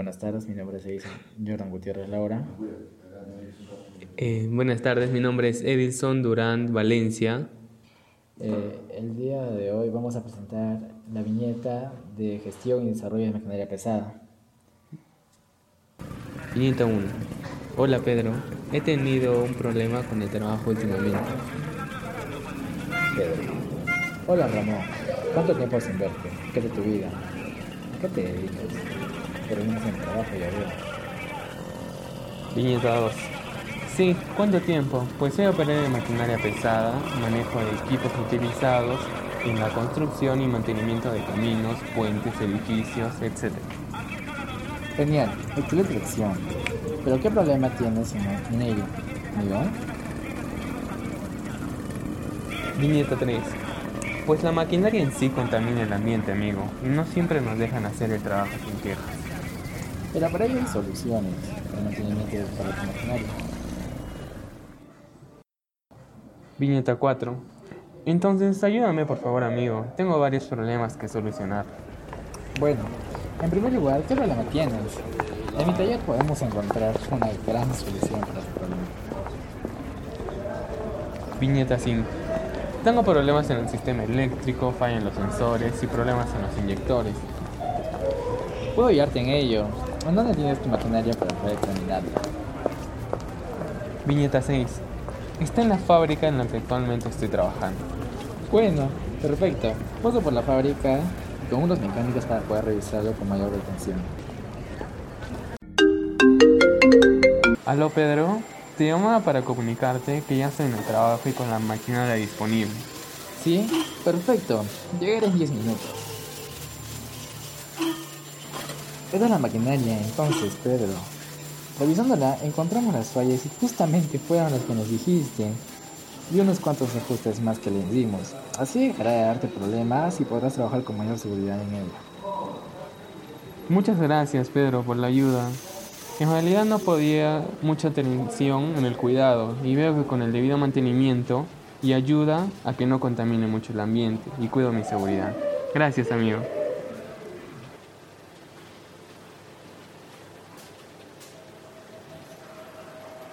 Buenas tardes, mi nombre es Jordan Gutiérrez Laura. Eh, buenas tardes, mi nombre es Edison Durán Valencia. Eh, el día de hoy vamos a presentar la viñeta de gestión y desarrollo de maquinaria pesada. Viñeta 1. Hola Pedro, he tenido un problema con el trabajo últimamente. Pedro. Hola Ramón, ¿cuánto tiempo sin verte? ¿Qué de tu vida? ¿A qué te dedicas? En el trabajo, ya veo. Viñeta 2. Sí, ¿cuánto tiempo? Pues soy operador de maquinaria pesada, manejo de equipos utilizados en la construcción y mantenimiento de caminos, puentes, edificios, etc. Genial, excelente lección. ¿Pero qué problema tienes en, ello, amigo? Viñeta 3. Pues la maquinaria en sí contamina el ambiente, amigo, y no siempre nos dejan hacer el trabajo sin quejas. Pero para ello hay soluciones para mantenimiento de la maquinaria. Viñeta 4. Entonces, ayúdame por favor, amigo. Tengo varios problemas que solucionar. Bueno, en primer lugar, ¿qué problema tienes? En mi taller podemos encontrar una gran solución para tu problema. Viñeta 5. Tengo problemas en el sistema eléctrico, fallan los sensores y problemas en los inyectores. Puedo ayudarte en ello. ¿En dónde tienes tu maquinaria para poder examinarla? Viñeta 6. Está en la fábrica en la que actualmente estoy trabajando. Bueno, perfecto. Paso por la fábrica con unos mecánicos para poder revisarlo con mayor detención. Aló Pedro, te llamaba para comunicarte que ya estoy en el trabajo y con la maquinaria disponible. ¿Sí? Perfecto. Llegaré en 10 minutos. Es la maquinaria entonces, Pedro. Revisándola, encontramos las fallas y justamente fueron las que nos dijiste. Y unos cuantos ajustes más que le dimos. Así dejará de darte problemas y podrás trabajar con mayor seguridad en ella. Muchas gracias, Pedro, por la ayuda. En realidad no podía mucha atención en el cuidado y veo que con el debido mantenimiento y ayuda a que no contamine mucho el ambiente y cuido mi seguridad. Gracias, amigo.